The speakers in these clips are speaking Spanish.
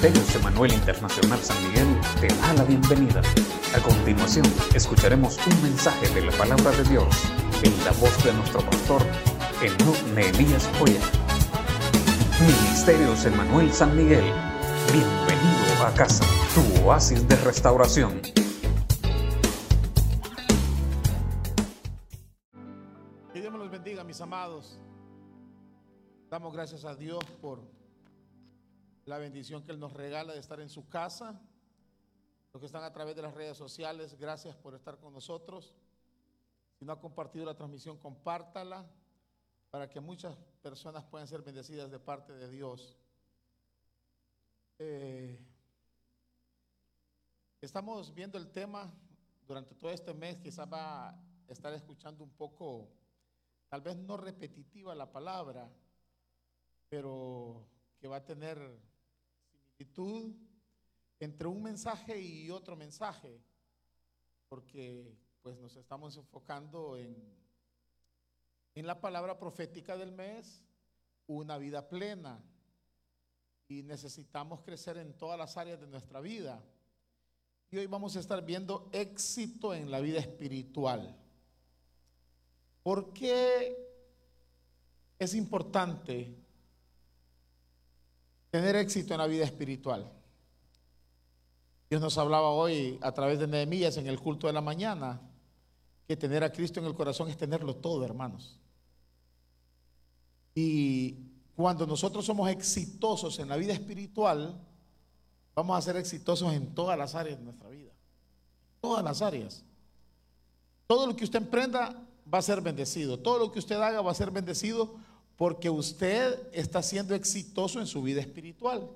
Ministerios Emanuel Internacional San Miguel te da la bienvenida. A continuación, escucharemos un mensaje de la palabra de Dios en la voz de nuestro pastor, Enoch Nehemías Joya. Ministerios Emanuel San Miguel, bienvenido a casa, tu oasis de restauración. Que Dios me los bendiga, mis amados. Damos gracias a Dios por la bendición que Él nos regala de estar en su casa. Los que están a través de las redes sociales, gracias por estar con nosotros. Si no ha compartido la transmisión, compártala para que muchas personas puedan ser bendecidas de parte de Dios. Eh, estamos viendo el tema durante todo este mes, quizás va a estar escuchando un poco, tal vez no repetitiva la palabra, pero que va a tener similitud entre un mensaje y otro mensaje, porque pues nos estamos enfocando en, en la palabra profética del mes, una vida plena, y necesitamos crecer en todas las áreas de nuestra vida. Y hoy vamos a estar viendo éxito en la vida espiritual. ¿Por qué es importante tener éxito en la vida espiritual? Dios nos hablaba hoy a través de Nehemías en el culto de la mañana que tener a Cristo en el corazón es tenerlo todo, hermanos. Y cuando nosotros somos exitosos en la vida espiritual, vamos a ser exitosos en todas las áreas de nuestra vida. Todas las áreas. Todo lo que usted emprenda va a ser bendecido. Todo lo que usted haga va a ser bendecido porque usted está siendo exitoso en su vida espiritual.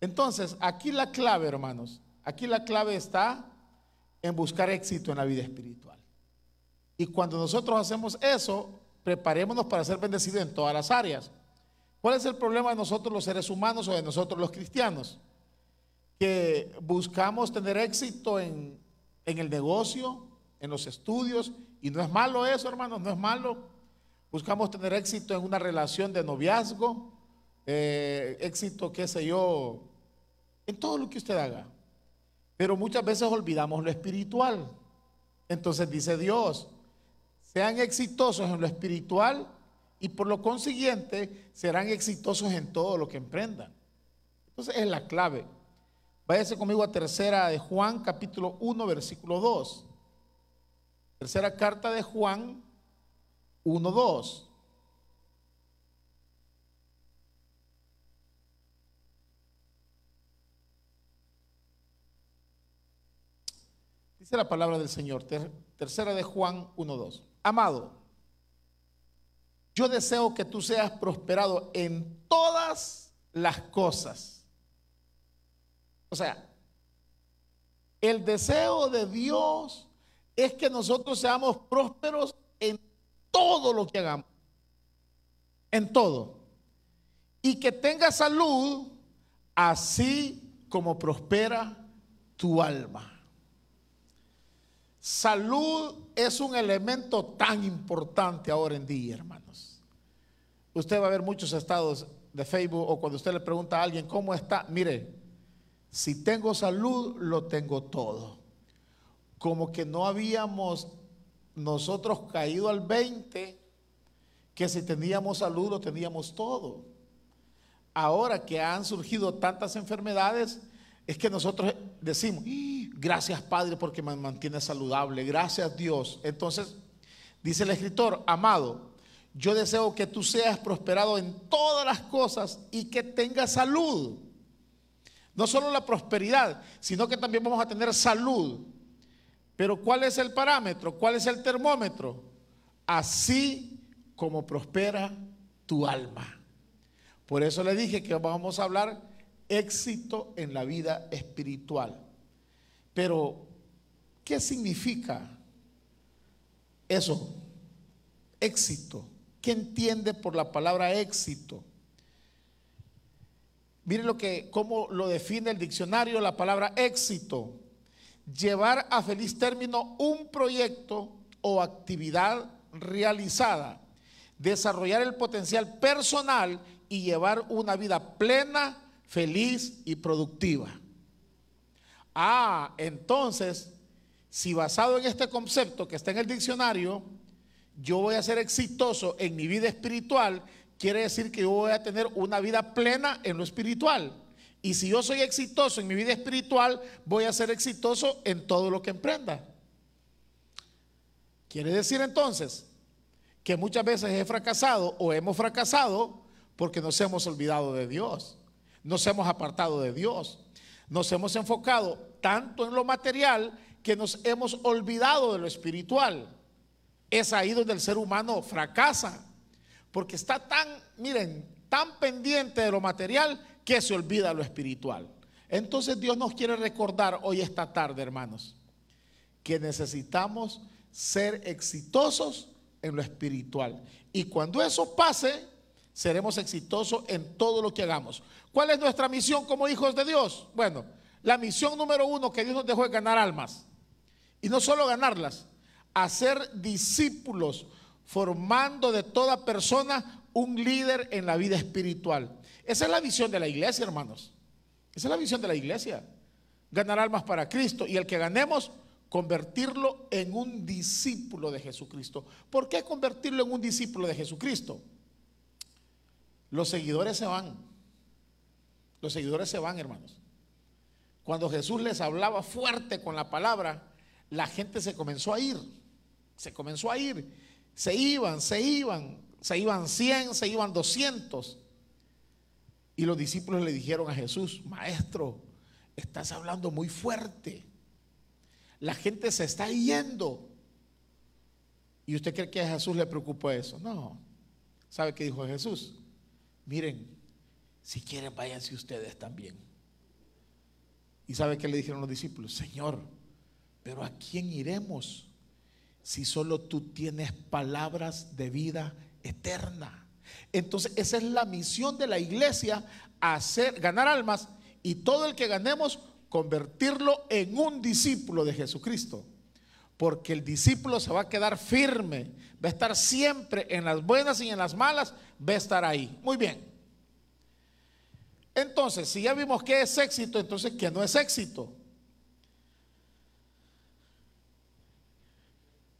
Entonces, aquí la clave, hermanos, aquí la clave está en buscar éxito en la vida espiritual. Y cuando nosotros hacemos eso, preparémonos para ser bendecidos en todas las áreas. ¿Cuál es el problema de nosotros los seres humanos o de nosotros los cristianos? Que buscamos tener éxito en, en el negocio, en los estudios, y no es malo eso, hermanos, no es malo. Buscamos tener éxito en una relación de noviazgo, eh, éxito, qué sé yo, en todo lo que usted haga. Pero muchas veces olvidamos lo espiritual. Entonces dice Dios, sean exitosos en lo espiritual y por lo consiguiente serán exitosos en todo lo que emprendan. Entonces es la clave. Váyase conmigo a tercera de Juan, capítulo 1, versículo 2. Tercera carta de Juan 1, 2. Dice la palabra del Señor, tercera de Juan 1.2. Amado, yo deseo que tú seas prosperado en todas las cosas. O sea, el deseo de Dios es que nosotros seamos prósperos todo lo que hagamos. En todo. Y que tengas salud así como prospera tu alma. Salud es un elemento tan importante ahora en día, hermanos. Usted va a ver muchos estados de Facebook o cuando usted le pregunta a alguien cómo está, mire, si tengo salud, lo tengo todo. Como que no habíamos nosotros caído al 20, que si teníamos salud, lo teníamos todo. Ahora que han surgido tantas enfermedades, es que nosotros decimos, gracias Padre porque me mantiene saludable, gracias Dios. Entonces, dice el escritor, amado, yo deseo que tú seas prosperado en todas las cosas y que tengas salud. No solo la prosperidad, sino que también vamos a tener salud. Pero ¿cuál es el parámetro? ¿Cuál es el termómetro? Así como prospera tu alma. Por eso le dije que vamos a hablar éxito en la vida espiritual. Pero, ¿qué significa eso? Éxito. ¿Qué entiende por la palabra éxito? Miren lo que, cómo lo define el diccionario la palabra éxito. Llevar a feliz término un proyecto o actividad realizada. Desarrollar el potencial personal y llevar una vida plena, feliz y productiva. Ah, entonces, si basado en este concepto que está en el diccionario, yo voy a ser exitoso en mi vida espiritual, quiere decir que yo voy a tener una vida plena en lo espiritual. Y si yo soy exitoso en mi vida espiritual, voy a ser exitoso en todo lo que emprenda. Quiere decir entonces que muchas veces he fracasado o hemos fracasado porque nos hemos olvidado de Dios, nos hemos apartado de Dios, nos hemos enfocado tanto en lo material que nos hemos olvidado de lo espiritual. Es ahí donde el ser humano fracasa, porque está tan, miren, tan pendiente de lo material que se olvida lo espiritual. Entonces Dios nos quiere recordar hoy esta tarde, hermanos, que necesitamos ser exitosos en lo espiritual. Y cuando eso pase, seremos exitosos en todo lo que hagamos. ¿Cuál es nuestra misión como hijos de Dios? Bueno, la misión número uno que Dios nos dejó es ganar almas. Y no solo ganarlas, hacer discípulos, formando de toda persona un líder en la vida espiritual. Esa es la visión de la iglesia, hermanos. Esa es la visión de la iglesia. Ganar almas para Cristo. Y el que ganemos, convertirlo en un discípulo de Jesucristo. ¿Por qué convertirlo en un discípulo de Jesucristo? Los seguidores se van. Los seguidores se van, hermanos. Cuando Jesús les hablaba fuerte con la palabra, la gente se comenzó a ir. Se comenzó a ir. Se iban, se iban. Se iban 100, se iban 200. Y los discípulos le dijeron a Jesús, maestro, estás hablando muy fuerte. La gente se está yendo. ¿Y usted cree que a Jesús le preocupó eso? No. ¿Sabe qué dijo Jesús? Miren, si quieren váyanse ustedes también. ¿Y sabe qué le dijeron los discípulos? Señor, pero ¿a quién iremos si solo tú tienes palabras de vida eterna? Entonces, esa es la misión de la iglesia, hacer, ganar almas y todo el que ganemos, convertirlo en un discípulo de Jesucristo. Porque el discípulo se va a quedar firme, va a estar siempre en las buenas y en las malas, va a estar ahí. Muy bien. Entonces, si ya vimos que es éxito, entonces, ¿qué no es éxito?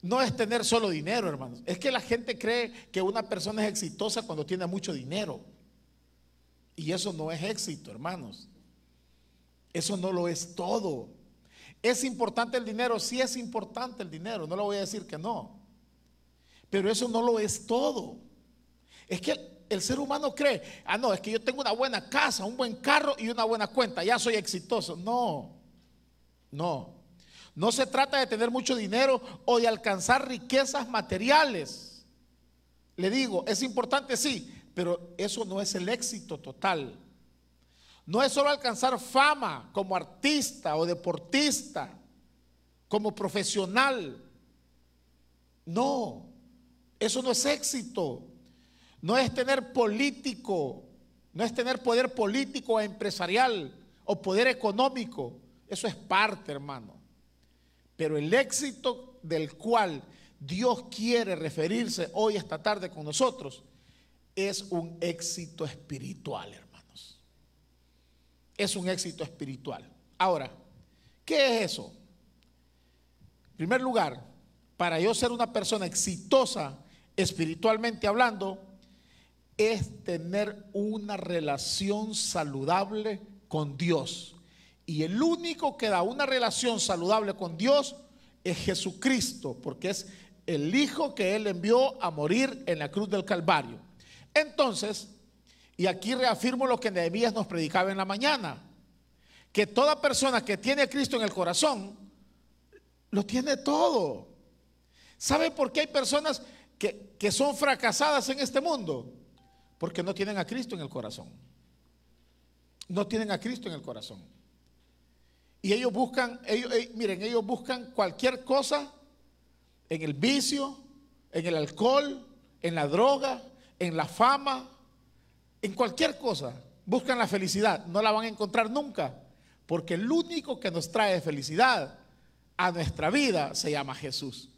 No es tener solo dinero, hermanos. Es que la gente cree que una persona es exitosa cuando tiene mucho dinero. Y eso no es éxito, hermanos. Eso no lo es todo. ¿Es importante el dinero? Sí es importante el dinero, no le voy a decir que no. Pero eso no lo es todo. Es que el ser humano cree, ah, no, es que yo tengo una buena casa, un buen carro y una buena cuenta, ya soy exitoso. No, no. No se trata de tener mucho dinero o de alcanzar riquezas materiales. Le digo, es importante, sí, pero eso no es el éxito total. No es solo alcanzar fama como artista o deportista, como profesional. No, eso no es éxito. No es tener político, no es tener poder político o empresarial o poder económico. Eso es parte, hermano. Pero el éxito del cual Dios quiere referirse hoy, esta tarde con nosotros, es un éxito espiritual, hermanos. Es un éxito espiritual. Ahora, ¿qué es eso? En primer lugar, para yo ser una persona exitosa espiritualmente hablando, es tener una relación saludable con Dios. Y el único que da una relación saludable con Dios es Jesucristo, porque es el Hijo que Él envió a morir en la cruz del Calvario. Entonces, y aquí reafirmo lo que Nehemías nos predicaba en la mañana, que toda persona que tiene a Cristo en el corazón, lo tiene todo. ¿Sabe por qué hay personas que, que son fracasadas en este mundo? Porque no tienen a Cristo en el corazón. No tienen a Cristo en el corazón. Y ellos buscan, ellos, eh, miren, ellos buscan cualquier cosa en el vicio, en el alcohol, en la droga, en la fama, en cualquier cosa. Buscan la felicidad, no la van a encontrar nunca, porque el único que nos trae felicidad a nuestra vida se llama Jesús.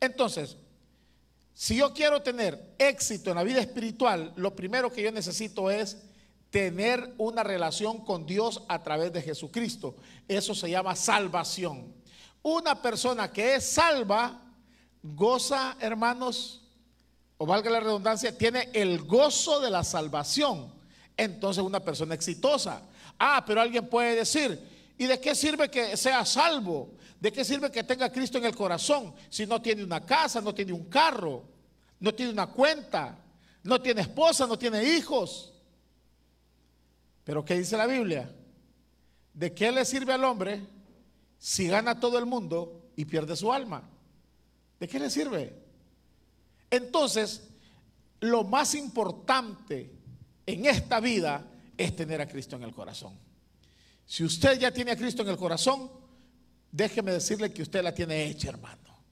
Entonces, si yo quiero tener éxito en la vida espiritual, lo primero que yo necesito es tener una relación con Dios a través de Jesucristo. Eso se llama salvación. Una persona que es salva goza, hermanos, o valga la redundancia, tiene el gozo de la salvación. Entonces una persona exitosa. Ah, pero alguien puede decir, ¿y de qué sirve que sea salvo? ¿De qué sirve que tenga Cristo en el corazón si no tiene una casa, no tiene un carro, no tiene una cuenta, no tiene esposa, no tiene hijos? Pero ¿qué dice la Biblia? ¿De qué le sirve al hombre si gana todo el mundo y pierde su alma? ¿De qué le sirve? Entonces, lo más importante en esta vida es tener a Cristo en el corazón. Si usted ya tiene a Cristo en el corazón, déjeme decirle que usted la tiene hecha, hermano.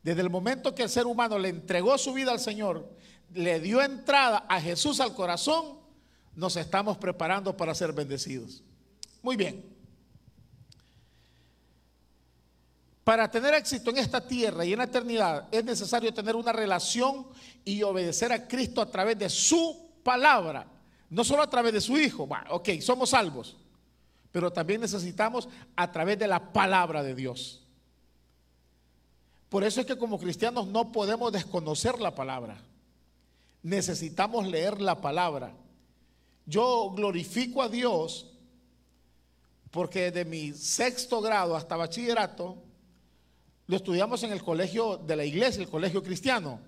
Desde el momento que el ser humano le entregó su vida al Señor, le dio entrada a Jesús al corazón, nos estamos preparando para ser bendecidos. Muy bien. Para tener éxito en esta tierra y en la eternidad es necesario tener una relación y obedecer a Cristo a través de su palabra, no solo a través de su Hijo. Bueno, ok, somos salvos, pero también necesitamos a través de la palabra de Dios. Por eso es que como cristianos no podemos desconocer la palabra. Necesitamos leer la palabra. Yo glorifico a Dios porque de mi sexto grado hasta bachillerato lo estudiamos en el colegio de la iglesia, el colegio cristiano.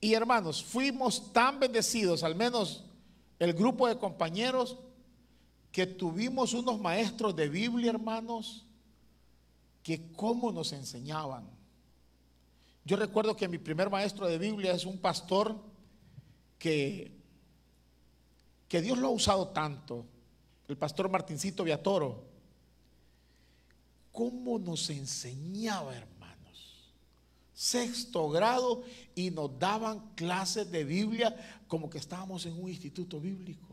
Y hermanos, fuimos tan bendecidos, al menos el grupo de compañeros, que tuvimos unos maestros de Biblia, hermanos, que cómo nos enseñaban. Yo recuerdo que mi primer maestro de Biblia es un pastor que, que Dios lo ha usado tanto, el pastor Martincito Viatoro. ¿Cómo nos enseñaba, hermanos? Sexto grado y nos daban clases de Biblia como que estábamos en un instituto bíblico.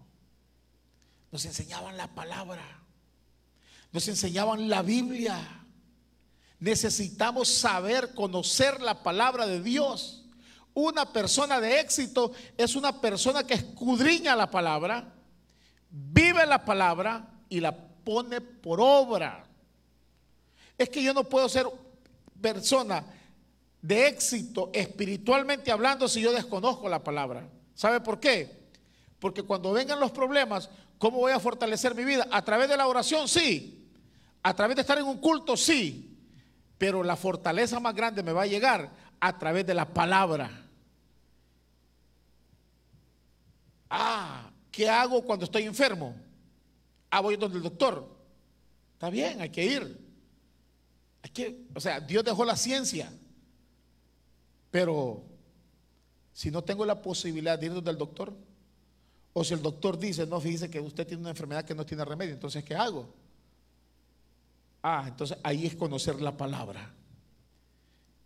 Nos enseñaban la palabra. Nos enseñaban la Biblia. Necesitamos saber, conocer la palabra de Dios. Una persona de éxito es una persona que escudriña la palabra, vive la palabra y la pone por obra. Es que yo no puedo ser persona de éxito espiritualmente hablando si yo desconozco la palabra. ¿Sabe por qué? Porque cuando vengan los problemas, ¿cómo voy a fortalecer mi vida? A través de la oración, sí. A través de estar en un culto, sí. Pero la fortaleza más grande me va a llegar a través de la palabra. Ah, ¿qué hago cuando estoy enfermo? Ah, voy donde el doctor. Está bien, hay que ir que, o sea, Dios dejó la ciencia, pero si no tengo la posibilidad de ir donde el doctor, o si el doctor dice, no, fíjese que usted tiene una enfermedad que no tiene remedio, entonces, ¿qué hago? Ah, entonces ahí es conocer la palabra.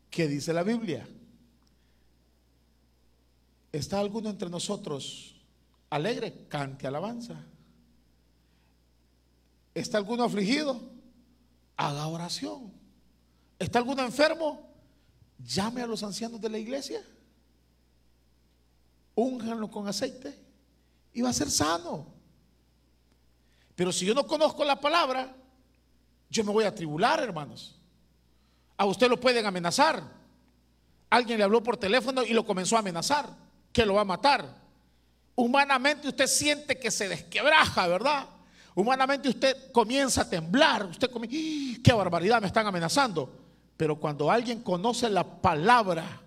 ¿Qué dice la Biblia? ¿Está alguno entre nosotros alegre? Cante alabanza. ¿Está alguno afligido? Haga oración. ¿Está alguno enfermo? Llame a los ancianos de la iglesia. Únganlo con aceite y va a ser sano. Pero si yo no conozco la palabra, yo me voy a tribular, hermanos. A usted lo pueden amenazar. Alguien le habló por teléfono y lo comenzó a amenazar, que lo va a matar. Humanamente usted siente que se desquebraja, ¿verdad? Humanamente usted comienza a temblar. Usted comienza, ¡Ah! qué barbaridad, me están amenazando. Pero cuando alguien conoce la palabra,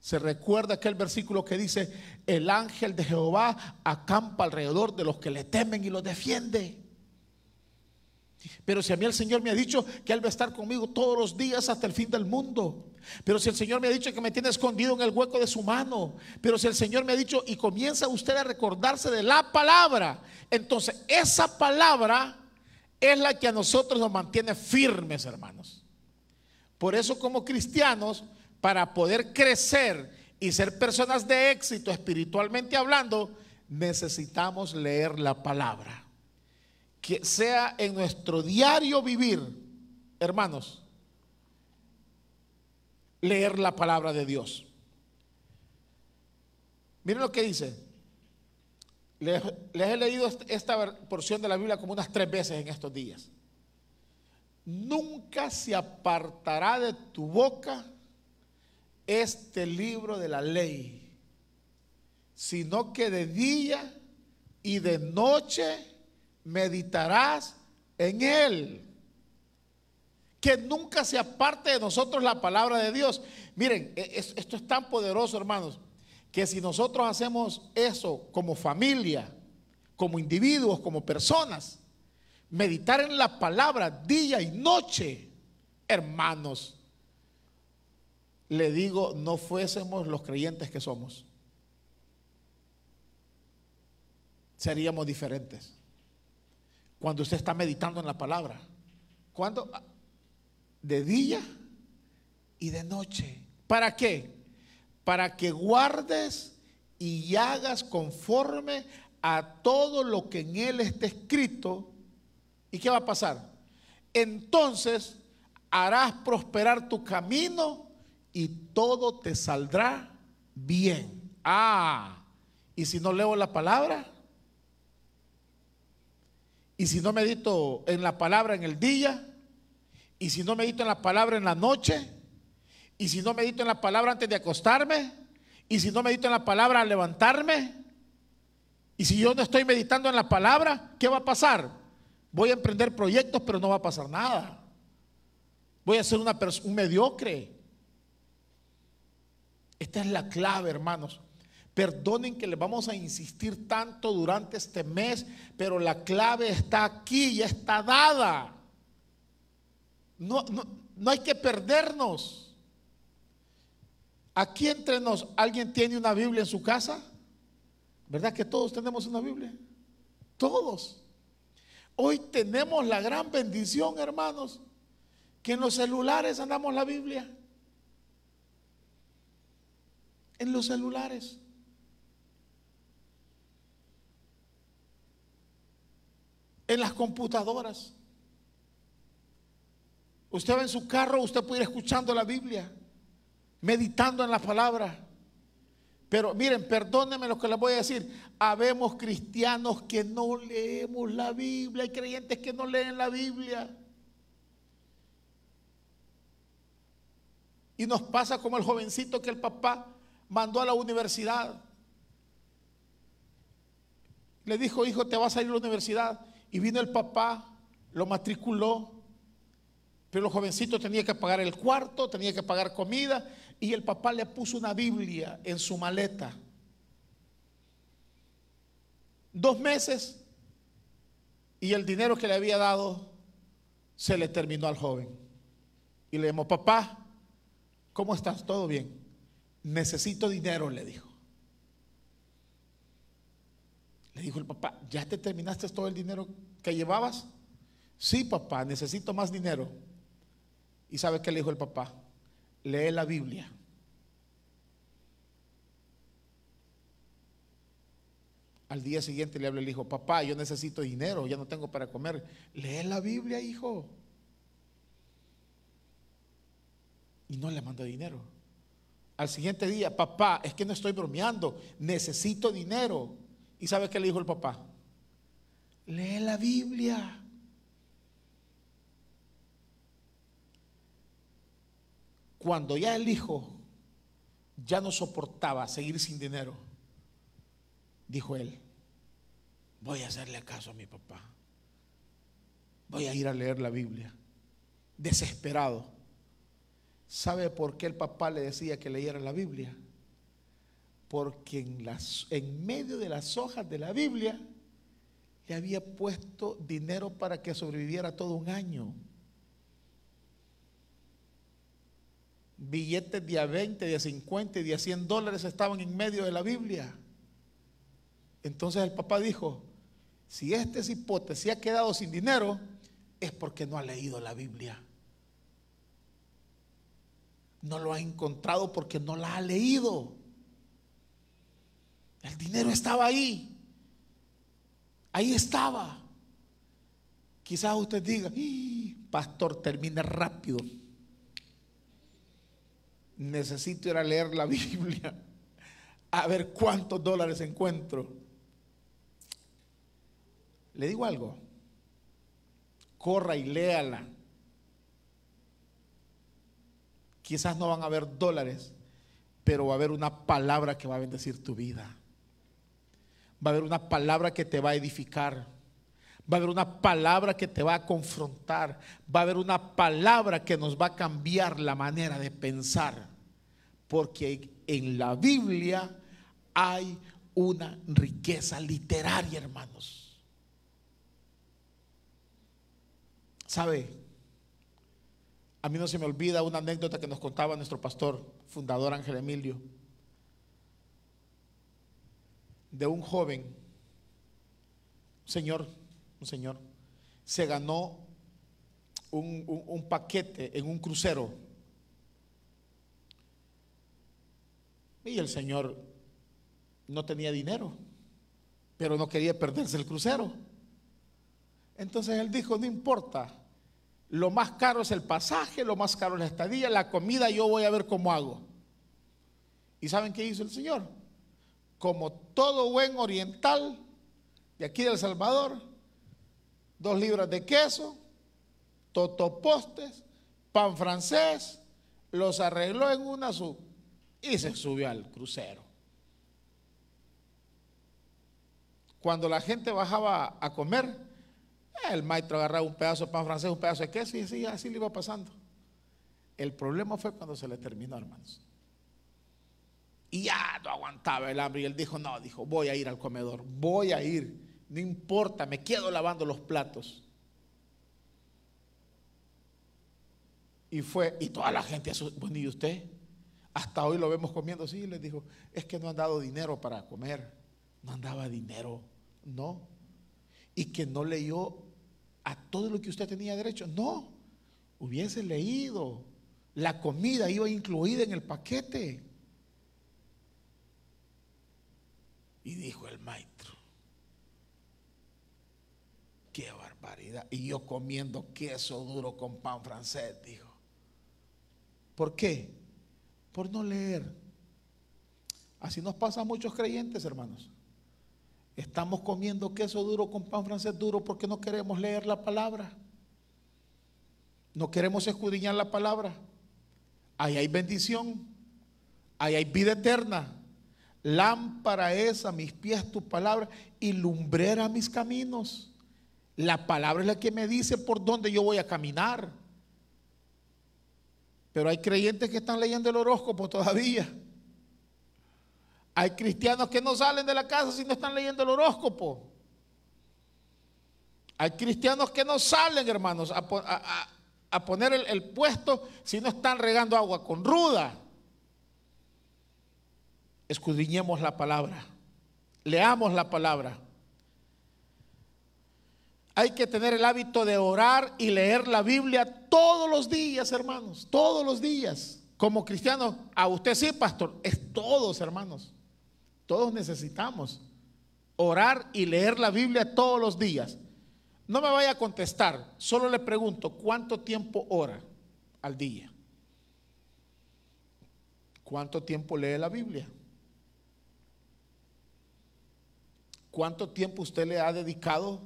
se recuerda aquel versículo que dice, el ángel de Jehová acampa alrededor de los que le temen y los defiende. Pero si a mí el Señor me ha dicho que Él va a estar conmigo todos los días hasta el fin del mundo. Pero si el Señor me ha dicho que me tiene escondido en el hueco de su mano. Pero si el Señor me ha dicho y comienza usted a recordarse de la palabra. Entonces esa palabra es la que a nosotros nos mantiene firmes, hermanos. Por eso como cristianos, para poder crecer y ser personas de éxito espiritualmente hablando, necesitamos leer la palabra. Que sea en nuestro diario vivir, hermanos, leer la palabra de Dios. Miren lo que dice. Les, he leído esta porción de la Biblia como unas tres veces en estos días. Nunca se apartará de tu boca este libro de la ley, sino que de día y de noche meditarás en él. Que nunca se aparte de nosotros la palabra de Dios. Miren, e, esto es tan poderoso, hermanos que si nosotros hacemos eso como familia, como individuos, como personas, meditar en la palabra día y noche, hermanos, le digo, no fuésemos los creyentes que somos. Seríamos diferentes. Cuando usted está meditando en la palabra. Cuando de día y de noche. ¿Para qué? para que guardes y hagas conforme a todo lo que en él está escrito. ¿Y qué va a pasar? Entonces harás prosperar tu camino y todo te saldrá bien. Ah, y si no leo la palabra, y si no medito en la palabra en el día, y si no medito en la palabra en la noche, y si no medito en la palabra antes de acostarme, y si no medito en la palabra al levantarme, y si yo no estoy meditando en la palabra, ¿qué va a pasar? Voy a emprender proyectos, pero no va a pasar nada. Voy a ser una un mediocre. Esta es la clave, hermanos. Perdonen que les vamos a insistir tanto durante este mes, pero la clave está aquí, ya está dada. No, no, no hay que perdernos. Aquí entre nos, ¿alguien tiene una Biblia en su casa? ¿Verdad que todos tenemos una Biblia? Todos. Hoy tenemos la gran bendición, hermanos, que en los celulares andamos la Biblia. En los celulares. En las computadoras. Usted va en su carro, usted puede ir escuchando la Biblia meditando en la palabra. Pero miren, perdónenme lo que les voy a decir. Habemos cristianos que no leemos la Biblia. Hay creyentes que no leen la Biblia. Y nos pasa como el jovencito que el papá mandó a la universidad. Le dijo, hijo, te vas a ir a la universidad. Y vino el papá, lo matriculó. Pero el jovencito tenía que pagar el cuarto, tenía que pagar comida y el papá le puso una Biblia en su maleta. Dos meses y el dinero que le había dado se le terminó al joven. Y le llamó, papá, ¿cómo estás? ¿Todo bien? Necesito dinero, le dijo. Le dijo el papá, ¿ya te terminaste todo el dinero que llevabas? Sí, papá, necesito más dinero. ¿Y sabe qué le dijo el papá? lee la Biblia. Al día siguiente le habla el hijo, papá, yo necesito dinero, ya no tengo para comer. Lee la Biblia, hijo. Y no le manda dinero. Al siguiente día, papá, es que no estoy bromeando, necesito dinero. ¿Y sabe qué le dijo el papá? Lee la Biblia. Cuando ya el hijo ya no soportaba seguir sin dinero, dijo él, voy a hacerle caso a mi papá. Voy a ir a leer la Biblia. Desesperado. ¿Sabe por qué el papá le decía que leyera la Biblia? Porque en, las, en medio de las hojas de la Biblia le había puesto dinero para que sobreviviera todo un año. billetes de a 20, de a 50 y de a 100 dólares estaban en medio de la Biblia. Entonces el papá dijo, si este cipote se ha quedado sin dinero, es porque no ha leído la Biblia. No lo ha encontrado porque no la ha leído. El dinero estaba ahí. Ahí estaba. Quizás usted diga, pastor, termine rápido necesito ir a leer la Biblia a ver cuántos dólares encuentro. Le digo algo. Corra y léala. Quizás no van a haber dólares, pero va a haber una palabra que va a bendecir tu vida. Va a haber una palabra que te va a edificar. Va a haber una palabra que te va a confrontar. Va a haber una palabra que nos va a cambiar la manera de pensar. Porque en la Biblia hay una riqueza literaria, hermanos. ¿Sabe? A mí no se me olvida una anécdota que nos contaba nuestro pastor, fundador Ángel Emilio, de un joven, un señor, un señor, se ganó un, un paquete en un crucero. Y el señor no tenía dinero, pero no quería perderse el crucero. Entonces él dijo, no importa, lo más caro es el pasaje, lo más caro es la estadía, la comida, yo voy a ver cómo hago. ¿Y saben qué hizo el Señor? Como todo buen oriental de aquí de El Salvador, dos libras de queso, totopostes, pan francés, los arregló en una sub y se subió al crucero. Cuando la gente bajaba a comer, el maestro agarraba un pedazo de pan francés, un pedazo de queso y así, le iba pasando. El problema fue cuando se le terminó, hermanos. Y ya no aguantaba el hambre. Y él dijo, no, dijo, voy a ir al comedor, voy a ir. No importa, me quedo lavando los platos. Y fue, y toda la gente, bueno, ¿y usted? Hasta hoy lo vemos comiendo, sí, les dijo, es que no han dado dinero para comer. No andaba dinero, no. Y que no leyó a todo lo que usted tenía derecho. No, hubiese leído. La comida iba incluida en el paquete. Y dijo el maestro, qué barbaridad. Y yo comiendo queso duro con pan francés, dijo. ¿Por qué? Por no leer. Así nos pasa a muchos creyentes, hermanos. Estamos comiendo queso duro con pan francés duro porque no queremos leer la palabra. No queremos escudriñar la palabra. Ahí hay bendición. Ahí hay vida eterna. Lámpara es a mis pies tu palabra y lumbrera mis caminos. La palabra es la que me dice por dónde yo voy a caminar. Pero hay creyentes que están leyendo el horóscopo todavía. Hay cristianos que no salen de la casa si no están leyendo el horóscopo. Hay cristianos que no salen, hermanos, a, poner el, el, puesto si no están regando agua con ruda. Escudriñemos la palabra. Leamos la palabra. Hay que tener el hábito de orar y leer la Biblia todos los días, hermanos. Todos los días. Como cristiano, a usted sí, pastor. Es todos, hermanos. Todos necesitamos orar y leer la Biblia todos los días. No me vaya a contestar, solo le pregunto, ¿cuánto tiempo ora al día? ¿Cuánto tiempo lee la Biblia? ¿Cuánto tiempo usted le ha dedicado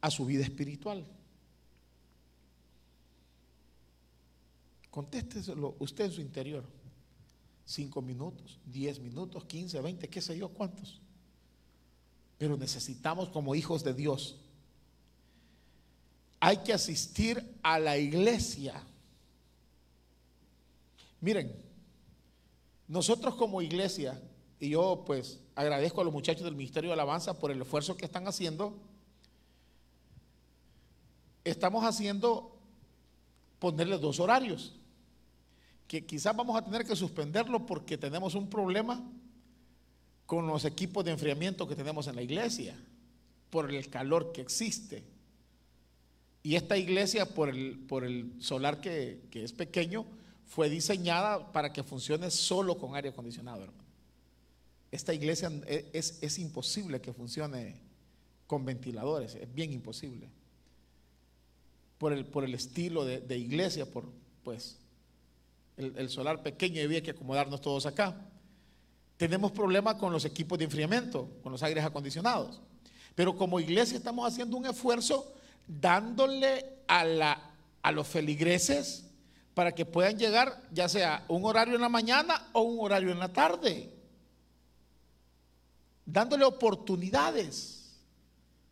a su vida espiritual? Contésteselo usted en su interior. 5 minutos, 10 minutos, 15, 20, qué sé yo cuántos. Pero necesitamos como hijos de Dios. Hay que asistir a la iglesia. Miren, nosotros como iglesia, y yo pues agradezco a los muchachos del Ministerio de Alabanza por el esfuerzo que están haciendo, estamos haciendo ponerle dos horarios que quizás vamos a tener que suspenderlo porque tenemos un problema con los equipos de enfriamiento que tenemos en la iglesia, por el calor que existe. Y esta iglesia, por el, por el solar que, es pequeño, fue diseñada para que funcione solo con aire acondicionado, Esta iglesia es, es, imposible que funcione con ventiladores, es bien imposible. Por el, por el estilo de, de iglesia, por, pues, el, solar pequeño y había que acomodarnos todos acá. Tenemos problemas con los equipos de enfriamiento, con los aires acondicionados. Pero como iglesia estamos haciendo un esfuerzo dándole a, la, a los feligreses para que puedan llegar ya sea un horario en la mañana o un horario en la tarde. Dándole oportunidades.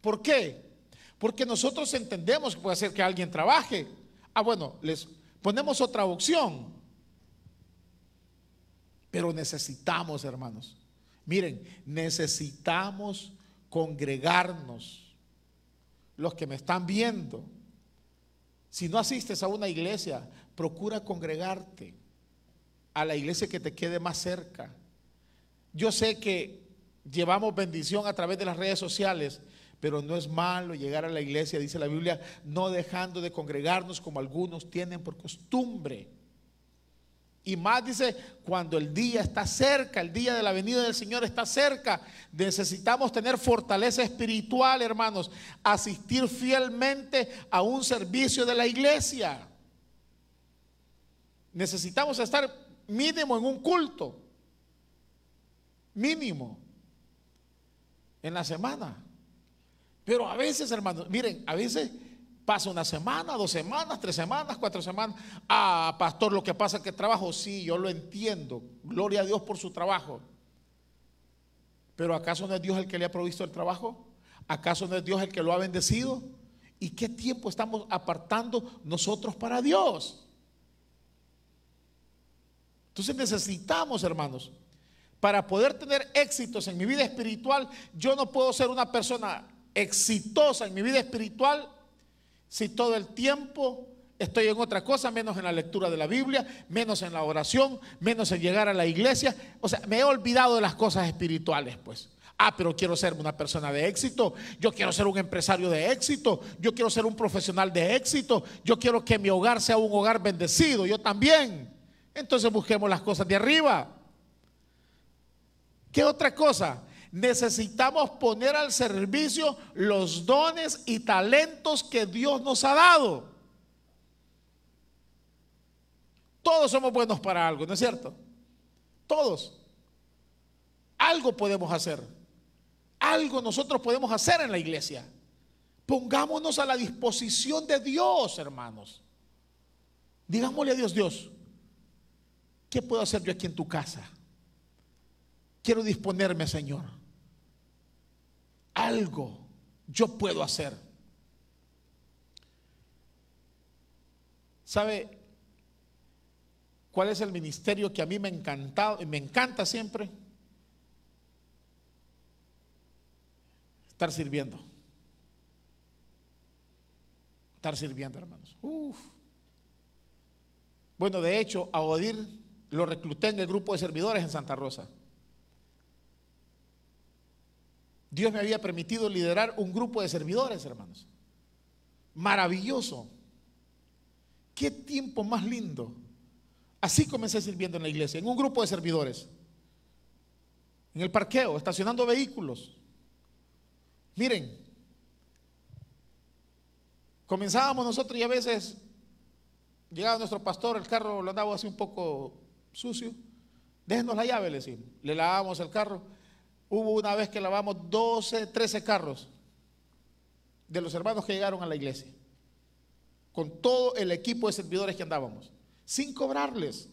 ¿Por qué? Porque nosotros entendemos que puede ser que alguien trabaje. Ah, bueno, les ponemos otra opción. Pero necesitamos, hermanos. Miren, necesitamos congregarnos. Los que me están viendo, si no asistes a una iglesia, procura congregarte a la iglesia que te quede más cerca. Yo sé que llevamos bendición a través de las redes sociales, pero no es malo llegar a la iglesia, dice la Biblia, no dejando de congregarnos como algunos tienen por costumbre. Y más dice, cuando el día está cerca, el día de la venida del Señor está cerca, necesitamos tener fortaleza espiritual, hermanos, asistir fielmente a un servicio de la iglesia. Necesitamos estar mínimo en un culto, mínimo, en la semana. Pero a veces, hermanos, miren, a veces pasa una semana, dos semanas, tres semanas, cuatro semanas. Ah, pastor, lo que pasa es que trabajo, sí, yo lo entiendo. Gloria a Dios por su trabajo. Pero ¿acaso no es Dios el que le ha provisto el trabajo? ¿Acaso no es Dios el que lo ha bendecido? ¿Y qué tiempo estamos apartando nosotros para Dios? Entonces necesitamos, hermanos, para poder tener éxitos en mi vida espiritual, yo no puedo ser una persona exitosa en mi vida espiritual si todo el tiempo estoy en otra cosa, menos en la lectura de la Biblia, menos en la oración, menos en llegar a la iglesia. O sea, me he olvidado de las cosas espirituales, pues. Ah, pero quiero ser una persona de éxito, yo quiero ser un empresario de éxito, yo quiero ser un profesional de éxito, yo quiero que mi hogar sea un hogar bendecido, yo también. Entonces busquemos las cosas de arriba. ¿Qué otra cosa? necesitamos poner al servicio los dones y talentos que Dios nos ha dado. Todos somos buenos para algo, ¿no es cierto? Todos. Algo podemos hacer. Algo nosotros podemos hacer en la iglesia. Pongámonos a la disposición de Dios, hermanos. Digámosle a Dios, Dios, ¿qué puedo hacer yo aquí en tu casa? Quiero disponerme, Señor algo yo puedo hacer. ¿Sabe cuál es el ministerio que a mí me encanta, me encanta siempre? Estar sirviendo. Estar sirviendo, hermanos. Bueno, de hecho, a Odir lo recluté en el grupo de servidores en Santa Rosa. Dios me había permitido liderar un grupo de servidores, hermanos. Maravilloso. Qué tiempo más lindo. Así comencé sirviendo en la iglesia, en un grupo de servidores. En el parqueo, estacionando vehículos. Miren, comenzábamos nosotros y a veces llegaba nuestro pastor, el carro lo andaba así un poco sucio. Déjenos la llave, le decimos. Le lavábamos el carro Hubo una vez que lavamos 12, 13 carros de los hermanos que llegaron a la iglesia, con todo el equipo de servidores que andábamos, sin cobrarles.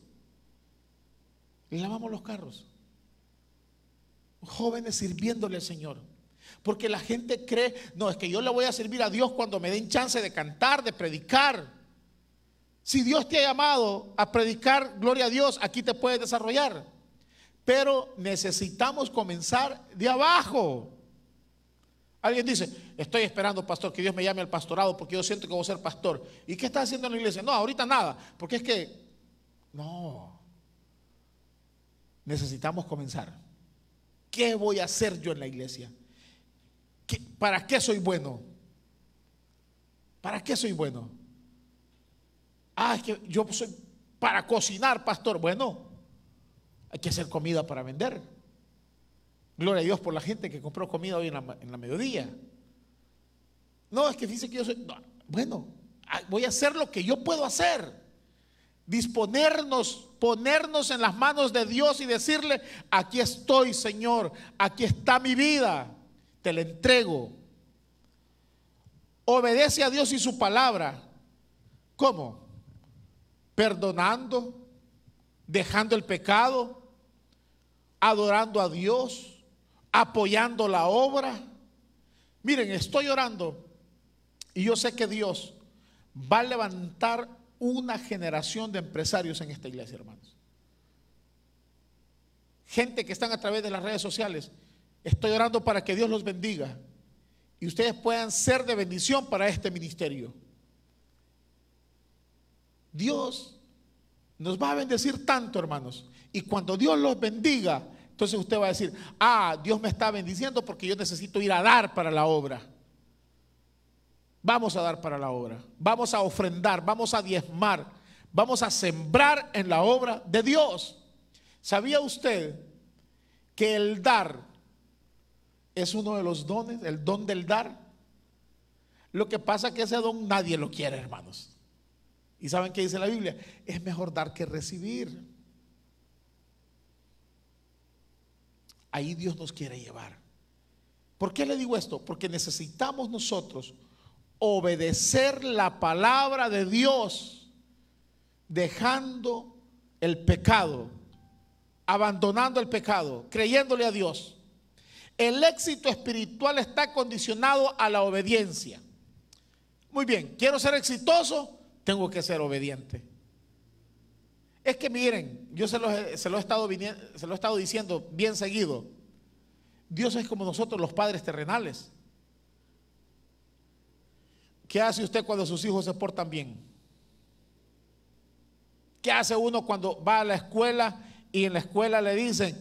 Y lavamos los carros. Jóvenes sirviéndole al Señor. Porque la gente cree, no, es que yo le voy a servir a Dios cuando me den chance de cantar, de predicar. Si Dios te ha llamado a predicar, gloria a Dios, aquí te puedes desarrollar. Pero necesitamos comenzar de abajo. Alguien dice, estoy esperando, pastor, que Dios me llame al pastorado porque yo siento que voy a ser pastor. ¿Y qué está haciendo en la iglesia? No, ahorita nada, porque es que, no, necesitamos comenzar. ¿Qué voy a hacer yo en la iglesia? ¿Para qué soy bueno? ¿Para qué soy bueno? Ah, es que yo soy para cocinar, pastor. Bueno, hay que hacer comida para vender. Gloria a Dios por la gente que compró comida hoy en la, mediodía. No, es que dice que yo soy... bueno, ah, voy a hacer lo que yo puedo hacer. Disponernos, ponernos en las manos de Dios y decirle, aquí estoy Señor, aquí está mi vida. te la entrego. Obedece a Dios y su palabra. ¿Cómo? Perdonando, dejando el pecado, adorando a Dios, apoyando la obra. Miren, estoy orando y yo sé que Dios va a levantar una generación de empresarios en esta iglesia, hermanos. Gente que están a través de las redes sociales. Estoy orando para que Dios los bendiga y ustedes puedan ser de bendición para este ministerio. Dios nos va a bendecir tanto, hermanos. Y cuando Dios los bendiga, entonces usted va a decir, ah, Dios me está bendiciendo porque yo necesito ir a dar para la obra. Vamos a dar para la obra, vamos a ofrendar, vamos a diezmar, vamos a sembrar en la obra de Dios. ¿Sabía usted que el dar es uno de los dones, el don del dar? Lo que pasa es que ese don nadie lo quiere, hermanos. ¿Y saben qué dice la Biblia? Es mejor dar que recibir. Ahí Dios nos quiere llevar. ¿Por qué le digo esto? Porque necesitamos nosotros obedecer la palabra de Dios, dejando el pecado, abandonando el pecado, creyéndole a Dios. El éxito espiritual está condicionado a la obediencia. Muy bien, quiero ser exitoso, tengo que ser obediente. Es que miren, yo se lo, he estado se lo he estado diciendo bien seguido. Dios es como nosotros los padres terrenales. ¿Qué hace usted cuando sus hijos se portan bien? ¿Qué hace uno cuando va a la escuela y en la escuela le dicen,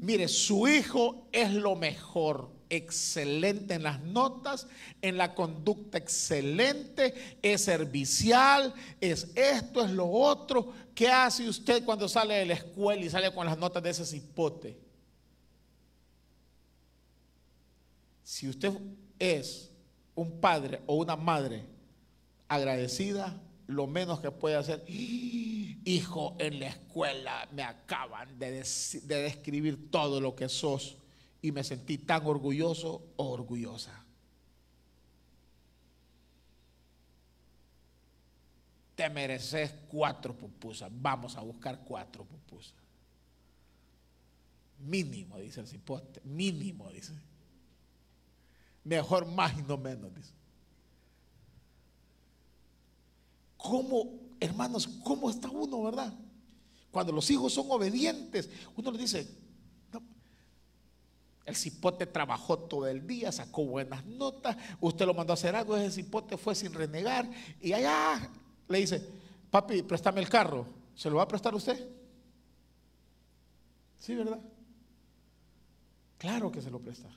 mire, su hijo es lo mejor, excelente en las notas, en la conducta excelente, es servicial, es esto, es lo otro. ¿Qué hace usted cuando sale de la escuela y sale con las notas de ese cipote? Si usted es un padre o una madre agradecida, lo menos que puede hacer, hijo, en la escuela me acaban de, describir todo lo que sos y me sentí tan orgulloso o orgullosa. Te mereces cuatro pupusas. Vamos a buscar cuatro pupusas. Mínimo, dice el cipote. Mínimo, dice. Mejor más y no menos, dice. ¿Cómo, hermanos, cómo está uno, verdad? Cuando los hijos son obedientes, uno le dice, el cipote trabajó todo el día, sacó buenas notas, usted lo mandó a hacer algo, ese cipote fue sin renegar, y allá le dice, papi, préstame el carro, ¿se lo va a prestar usted? Sí, ¿verdad? Claro que se lo presta.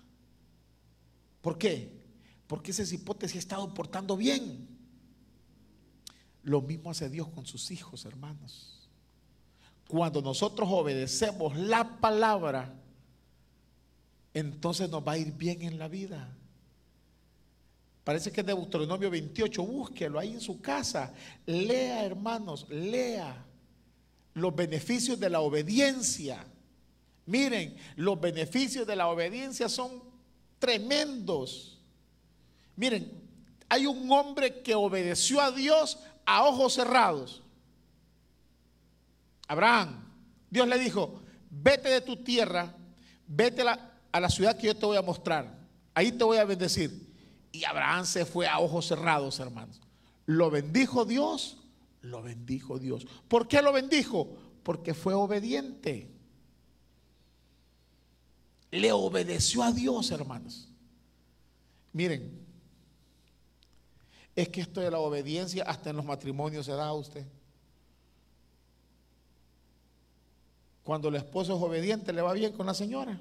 ¿Por qué? Porque ese cipote se ha estado portando bien. Lo mismo hace Dios con sus hijos, hermanos. Cuando nosotros obedecemos la palabra, entonces nos va a ir bien en la vida. Parece que es Deuteronomio 28, búsquelo ahí en su casa. Lea, hermanos, lea los beneficios de la obediencia. Miren, los beneficios de la obediencia son tremendos. Miren, hay un hombre que obedeció a Dios a ojos cerrados. Abraham, Dios le dijo, vete de tu tierra, vete a la, ciudad que yo te voy a mostrar. Ahí te voy a bendecir. Y Abraham se fue a ojos cerrados, hermanos. Lo bendijo Dios, lo bendijo Dios. ¿Por qué lo bendijo? Porque fue obediente le obedeció a Dios, hermanos. Miren, es que esto de la obediencia hasta en los matrimonios se da a usted. Cuando el esposo es obediente, le va bien con la señora.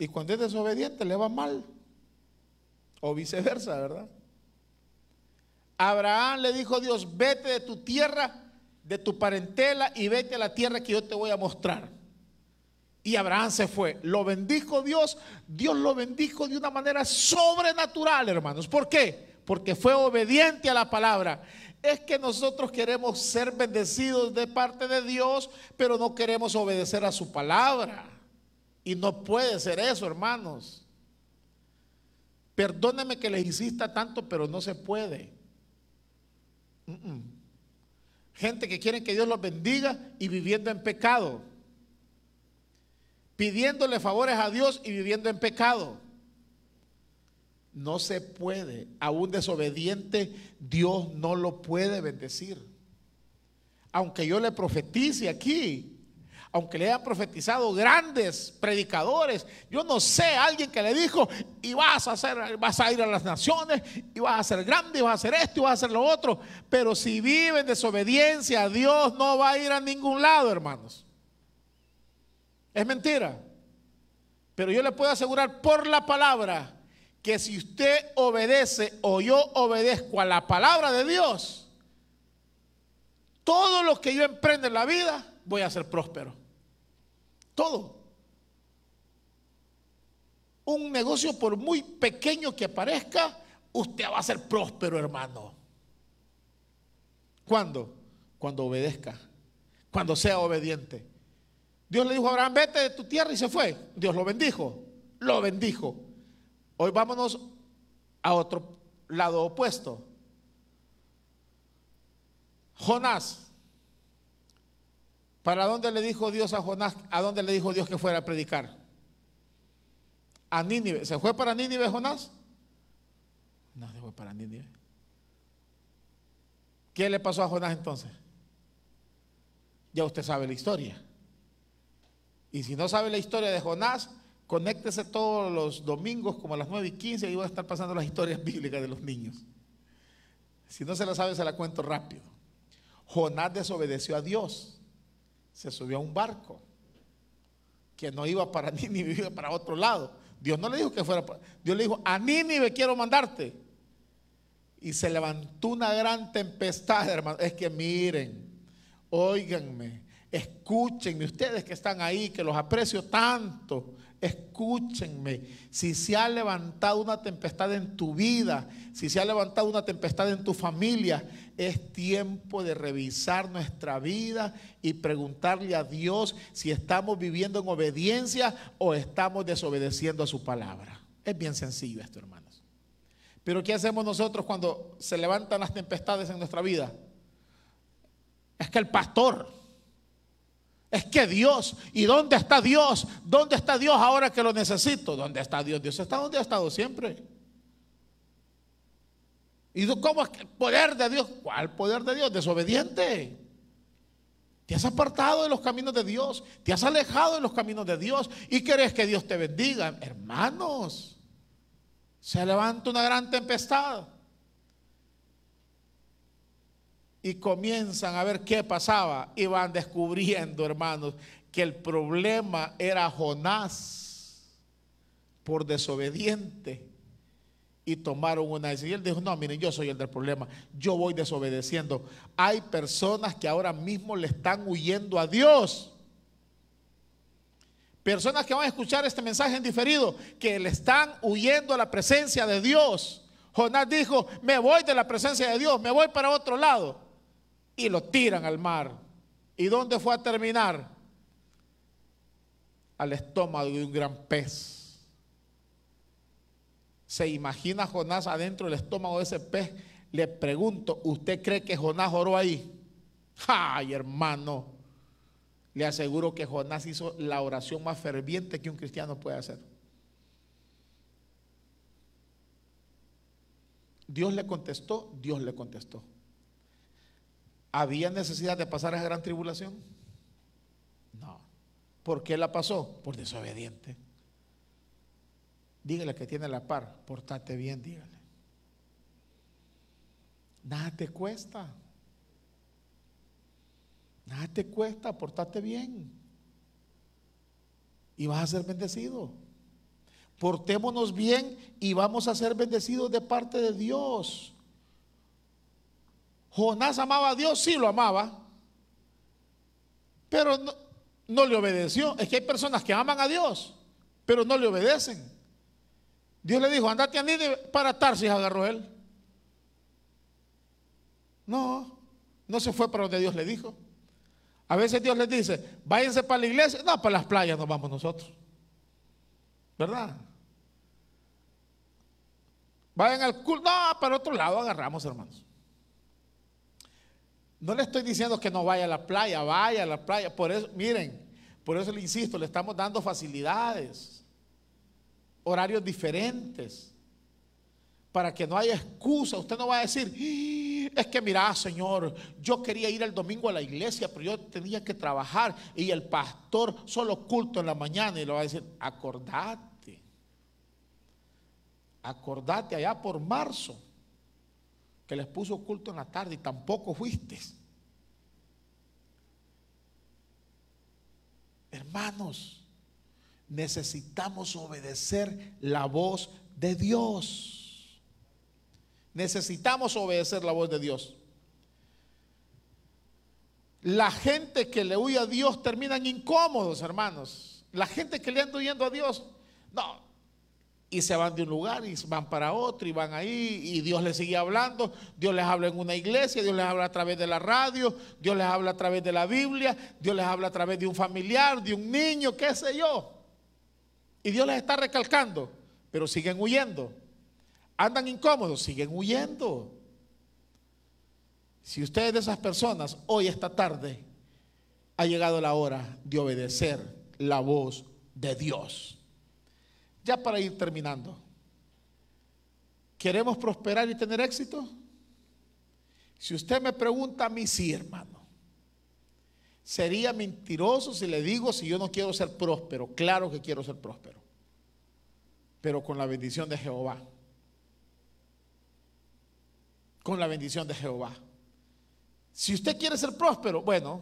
Y cuando es desobediente, le va mal. O viceversa, ¿verdad? Abraham le dijo a Dios, vete de tu tierra, de tu parentela y vete a la tierra que yo te voy a mostrar. Y Abraham se fue. Lo bendijo Dios. Dios lo bendijo de una manera sobrenatural, hermanos. ¿Por qué? Porque fue obediente a la palabra. Es que nosotros queremos ser bendecidos de parte de Dios, pero no queremos obedecer a su palabra. Y no puede ser eso, hermanos. Perdóneme que les insista tanto, pero no se puede. Gente que quiere que Dios los bendiga y viviendo en pecado. Pidiéndole favores a Dios y viviendo en pecado. No se puede. A un desobediente Dios no lo puede bendecir. Aunque yo le profetice aquí, aunque le hayan profetizado grandes predicadores, yo no sé, alguien que le dijo, y vas a hacer, vas a ir a las naciones, y vas a ser grande, y vas a hacer esto, y vas a hacer lo otro. Pero si vive en desobediencia, Dios no va a ir a ningún lado, hermanos. Es mentira. Pero yo le puedo asegurar por la palabra que si usted obedece o yo obedezco a la palabra de Dios, todo lo que yo emprende en la vida voy a ser próspero. Todo. Un negocio, por muy pequeño que parezca, usted va a ser próspero, hermano. ¿Cuándo? Cuando obedezca, cuando sea obediente. Dios le dijo a Abraham, vete de tu tierra y se fue. Dios lo bendijo, lo bendijo. Hoy vámonos a otro lado opuesto. Jonás. ¿Para dónde le dijo Dios a Jonás? ¿A dónde le dijo Dios que fuera a predicar? A Nínive. ¿Se fue para Nínive Jonás? No, se fue para Nínive. ¿Qué le pasó a Jonás entonces? Ya usted sabe la historia. Y si no sabe la historia de Jonás, conéctese todos los domingos como a las 9 y 15 y voy a estar pasando las historias bíblicas de los niños. Si no se la sabe, se la cuento rápido. Jonás desobedeció a Dios se subió a un barco que no iba para Nínive, iba para otro lado. Dios no le dijo que fuera, Dios le dijo, a Nínive quiero mandarte. Y se levantó una gran tempestad, hermano. Es que miren, óiganme, escúchenme, ustedes que están ahí, que los aprecio tanto. Escúchenme, si se ha levantado una tempestad en tu vida, si se ha levantado una tempestad en tu familia, es tiempo de revisar nuestra vida y preguntarle a Dios si estamos viviendo en obediencia o estamos desobedeciendo a su palabra. Es bien sencillo esto, hermanos. Pero ¿qué hacemos nosotros cuando se levantan las tempestades en nuestra vida? Es que el pastor, es que Dios, ¿y dónde está Dios? ¿Dónde está Dios ahora que lo necesito? ¿Dónde está Dios? Dios está donde ha estado siempre. ¿Y cómo es que el poder de Dios? ¿Cuál poder de Dios? Desobediente. Te has apartado de los caminos de Dios, te has alejado de los caminos de Dios y querés que Dios te bendiga. Hermanos, se levanta una gran tempestad y comienzan a ver qué pasaba y van descubriendo, hermanos, que el problema era Jonás por desobediente y tomaron una decisión. Y él dijo, no, miren, yo soy el del problema, yo voy desobedeciendo. Hay personas que ahora mismo le están huyendo a Dios. Personas que van a escuchar este mensaje en diferido, que le están huyendo a la presencia de Dios. Jonás dijo, me voy de la presencia de Dios, me voy para otro lado y lo tiran al mar. ¿Y dónde fue a terminar? Al estómago de un gran pez. ¿Se imagina Jonás adentro del estómago de ese pez? Le pregunto, ¿usted cree que Jonás oró ahí? ¡Ay, hermano! Le aseguro que Jonás hizo la oración más ferviente que un cristiano puede hacer. Dios le contestó, Dios le contestó. ¿Había necesidad de pasar esa gran tribulación? No. ¿Por qué la pasó? Por desobediente. Dígale que tiene la par, portate bien, dígale. Nada te cuesta. Nada te cuesta, portate bien. Y vas a ser bendecido. Portémonos bien y vamos a ser bendecidos de parte de Dios. Jonás amaba a Dios, sí lo amaba, pero no, le obedeció. Es que hay personas que aman a Dios, pero no le obedecen. Dios le dijo, andate a Nínive para Tarsis, agarró él. No, no se fue para donde Dios le dijo. A veces Dios les dice, váyanse para la iglesia. No, para las playas nos vamos nosotros. ¿Verdad? Vayan al culto. No, para otro lado agarramos, hermanos. No le estoy diciendo que no vaya a la playa, vaya a la playa. Por eso, miren, por eso le insisto, le estamos dando facilidades, horarios diferentes, para que no haya excusa. Usted no va a decir, es que mira, Señor, yo quería ir el domingo a la iglesia, pero yo tenía que trabajar y el pastor solo culto en la mañana y le va a decir, acordate, acordate allá por marzo que les puso culto en la tarde y tampoco fuiste. Hermanos, necesitamos obedecer la voz de Dios. Necesitamos obedecer la voz de Dios. La gente que le huye a Dios terminan incómodos, hermanos. La gente que le anda huyendo a Dios, no. Y se van de un lugar y van para otro y van ahí y Dios les sigue hablando. Dios les habla en una iglesia, Dios les habla a través de la radio, Dios les habla a través de la Biblia, Dios les habla a través de un familiar, de un niño, qué sé yo. Y Dios les está recalcando, pero siguen huyendo andan incómodos, siguen huyendo. Si usted es de esas personas, hoy esta tarde ha llegado la hora de obedecer la voz de Dios. Ya para ir terminando, ¿queremos prosperar y tener éxito? Si usted me pregunta a mí, sí, hermano. Sería mentiroso si le digo si yo no quiero ser próspero. Claro que quiero ser próspero, pero con la bendición de Jehová con la bendición de Jehová. Si usted quiere ser próspero, bueno,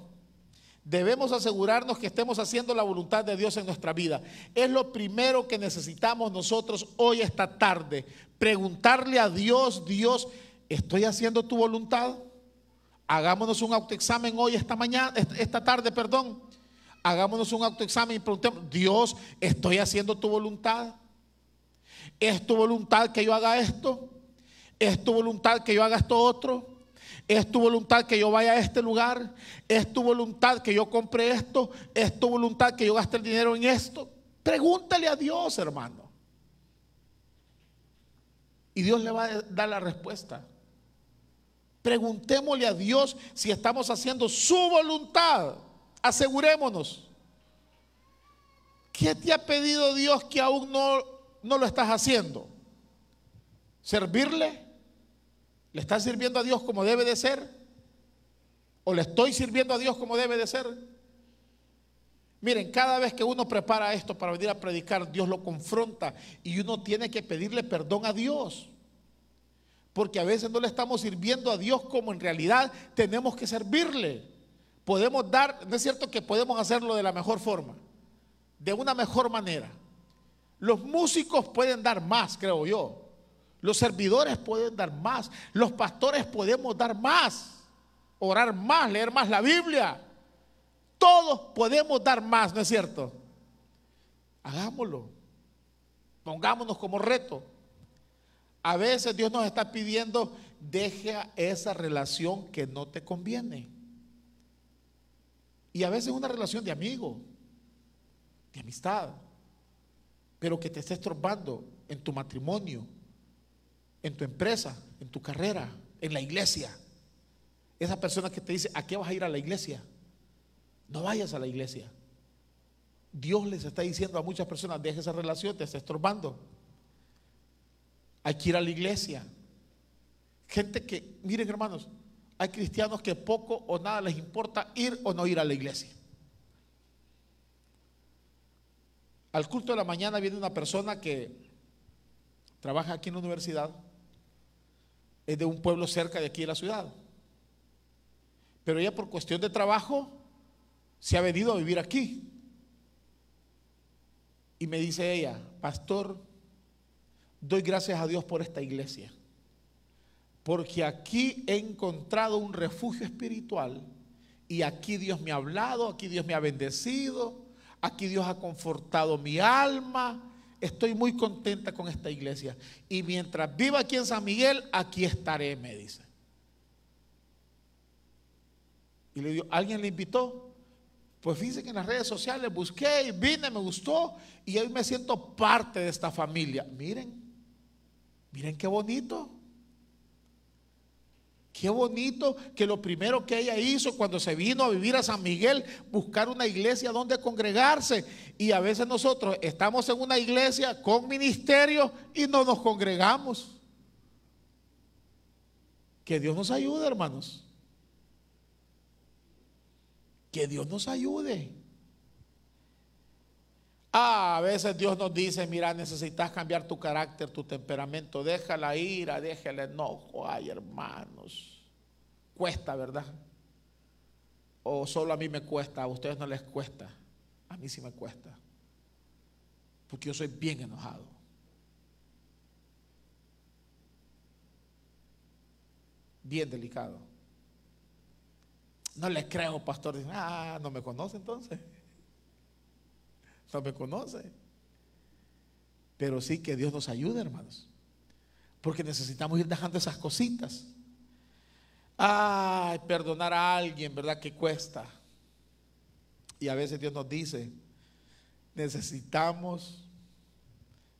debemos asegurarnos que estemos haciendo la voluntad de Dios en nuestra vida. Es lo primero que necesitamos nosotros hoy, esta tarde. Preguntarle a Dios, Dios, ¿estoy haciendo tu voluntad? Hagámonos un autoexamen hoy, esta mañana, esta tarde, perdón. Hagámonos un autoexamen y preguntemos, Dios, ¿estoy haciendo tu voluntad? ¿Es tu voluntad que yo haga esto? ¿Es tu voluntad que yo haga esto otro? ¿Es tu voluntad que yo vaya a este lugar? ¿Es tu voluntad que yo compre esto? ¿Es tu voluntad que yo gaste el dinero en esto? Pregúntale a Dios, hermano. Y Dios le va a dar la respuesta. Preguntémosle a Dios si estamos haciendo su voluntad. Asegurémonos. ¿Qué te ha pedido Dios que aún no, no lo estás haciendo? ¿Servirle? ¿Le estás sirviendo a Dios como debe de ser? ¿O le estoy sirviendo a Dios como debe de ser? Miren, cada vez que uno prepara esto para venir a predicar, Dios lo confronta y uno tiene que pedirle perdón a Dios. Porque a veces no le estamos sirviendo a Dios como en realidad tenemos que servirle. Podemos dar, no es cierto que podemos hacerlo de la mejor forma, de una mejor manera. Los músicos pueden dar más, creo yo. Los servidores pueden dar más. Los pastores podemos dar más. Orar más, leer más la Biblia. Todos podemos dar más, ¿no es cierto? Hagámoslo. Pongámonos como reto. A veces Dios nos está pidiendo, deja esa relación que no te conviene. Y a veces una relación de amigo, de amistad, pero que te esté estorbando en tu matrimonio, en tu empresa, en tu carrera, en la iglesia. Esa persona que te dice, ¿a qué vas a ir a la iglesia? No vayas a la iglesia. Dios les está diciendo a muchas personas, deja esa relación, te está estorbando. Hay que ir a la iglesia. Gente que, miren hermanos, hay cristianos que poco o nada les importa ir o no ir a la iglesia. Al culto de la mañana viene una persona que trabaja aquí en la universidad es de un pueblo cerca de aquí de la ciudad. Pero ella por cuestión de trabajo se ha venido a vivir aquí. Y me dice ella, pastor, doy gracias a Dios por esta iglesia. Porque aquí he encontrado un refugio espiritual y aquí Dios me ha hablado, aquí Dios me ha bendecido, aquí Dios ha confortado mi alma, estoy muy contenta con esta iglesia. Y mientras viva aquí en San Miguel, aquí estaré, me dice. Y le digo, ¿alguien le invitó? Pues fíjense que en las redes sociales busqué y vine, me gustó y hoy me siento parte de esta familia. Miren, miren qué bonito. Qué bonito que lo primero que ella hizo cuando se vino a vivir a San Miguel, buscar una iglesia donde congregarse. Y a veces nosotros estamos en una iglesia con ministerio y no nos congregamos. Que Dios nos ayude, hermanos. Que Dios nos ayude. Ah, a veces Dios nos dice, mira, necesitas cambiar tu carácter, tu temperamento, deja la ira, deja enojo. Ay, hermanos, cuesta, ¿verdad? O solo a mí me cuesta, a ustedes no les cuesta, a mí sí me cuesta. Porque yo soy bien enojado. Bien delicado. No le creo, pastor. Ah, no me conoce entonces no me conoce. Pero sí que Dios nos ayude, hermanos. Porque necesitamos ir dejando esas cositas. Ay, perdonar a alguien, ¿verdad? Que cuesta. Y a veces Dios nos dice, necesitamos,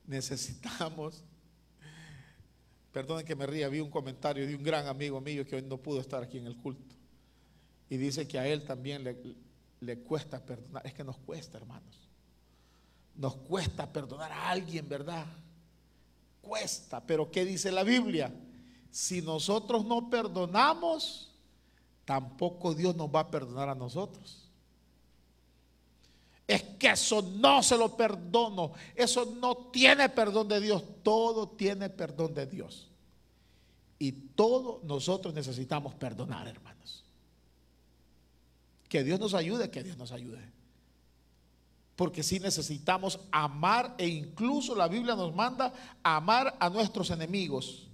necesitamos. Perdonen que me ría, vi un comentario de un gran amigo mío que hoy no pudo estar aquí en el culto. Y dice que a él también le, le cuesta perdonar. Es que nos cuesta, hermanos. Nos cuesta perdonar a alguien, ¿verdad? Cuesta, pero ¿qué dice la Biblia? Si nosotros no perdonamos, tampoco Dios nos va a perdonar a nosotros. Es que eso no se lo perdono. Eso no tiene perdón de Dios. Todo tiene perdón de Dios. Y todo nosotros necesitamos perdonar, hermanos. Que Dios nos ayude, que Dios nos ayude porque sí necesitamos amar e incluso la Biblia nos manda amar a nuestros enemigos.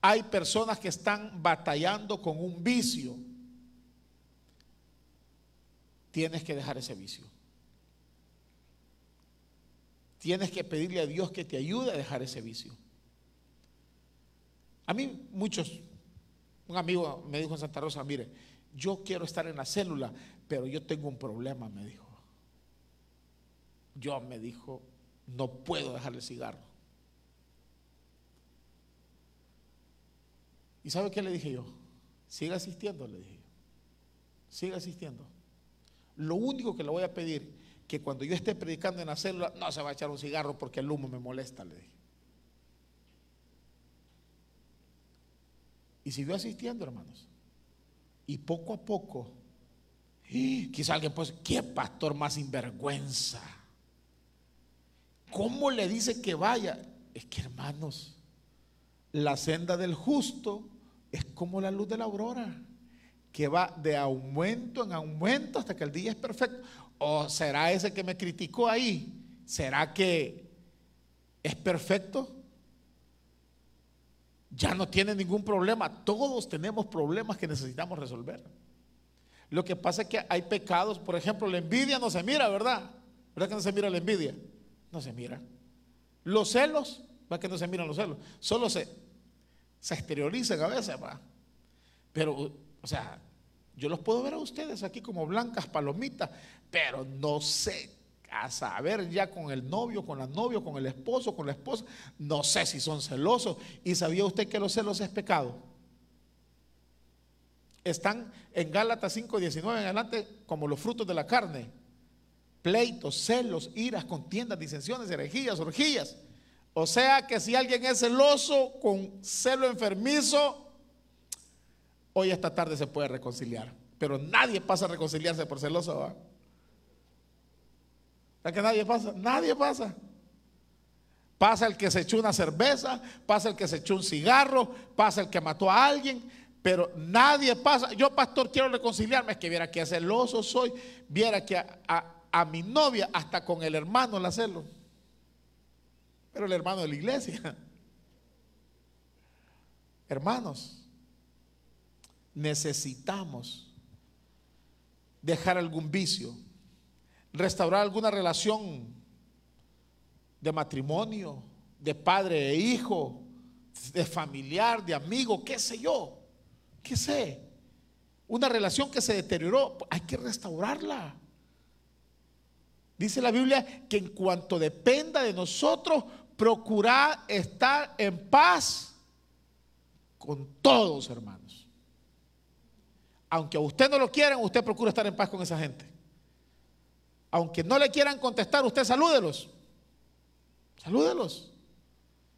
Hay personas que están batallando con un vicio. Tienes que dejar ese vicio. Tienes que pedirle a Dios que te ayude a dejar ese vicio. A mí muchos, un amigo me dijo en Santa Rosa, mire, yo quiero estar en la célula, pero yo tengo un problema, me dijo yo me dijo, no puedo dejar el cigarro. ¿Y sabe qué le dije yo? Siga asistiendo, le dije. Siga asistiendo. Lo único que le voy a pedir, que cuando yo esté predicando en la célula, no se va a echar un cigarro porque el humo me molesta, le dije. Y siguió asistiendo, hermanos. Y poco a poco, quizá alguien pues, ¿qué pastor más sinvergüenza? ¿Cómo le dice que vaya? Es que hermanos, la senda del justo es como la luz de la aurora, que va de aumento en aumento hasta que el día es perfecto. ¿O será ese que me criticó ahí? ¿Será que es perfecto? Ya no tiene ningún problema. Todos tenemos problemas que necesitamos resolver. Lo que pasa es que hay pecados, por ejemplo, la envidia no se mira, ¿verdad? ¿Verdad que no se mira la envidia? No se mira. Los celos, va que no se miran los celos, solo se, se exteriorizan a veces, va. Pero, o sea, yo los puedo ver a ustedes aquí como blancas palomitas, pero no sé, a saber ya con el novio, con la novia, con el esposo, con la esposa, no sé si son celosos. ¿Y sabía usted que los celos es pecado? Están en Gálatas 5.19 en adelante como los frutos de la carne pleitos, celos, iras, contiendas, disensiones, herejías, orgías. O sea que si alguien es celoso con celo enfermizo, hoy esta tarde se puede reconciliar. Pero nadie pasa a reconciliarse por celoso. ¿va? ¿Verdad que nadie pasa? Nadie pasa. Pasa el que se echó una cerveza, pasa el que se echó un cigarro, pasa el que mató a alguien, pero nadie pasa. Yo, pastor, quiero reconciliarme. Es que viera que celoso soy, viera que a a mi novia hasta con el hermano la celo. Pero el hermano de la iglesia. Hermanos, necesitamos dejar algún vicio, restaurar alguna relación de matrimonio, de padre e hijo, de familiar, de amigo, qué sé yo, qué sé. Una relación que se deterioró, hay que restaurarla. Dice la Biblia que en cuanto dependa de nosotros, procurad estar en paz con todos, hermanos. Aunque a usted no lo quieran, usted procura estar en paz con esa gente. Aunque no le quieran contestar, usted salúdelos. Salúdelos.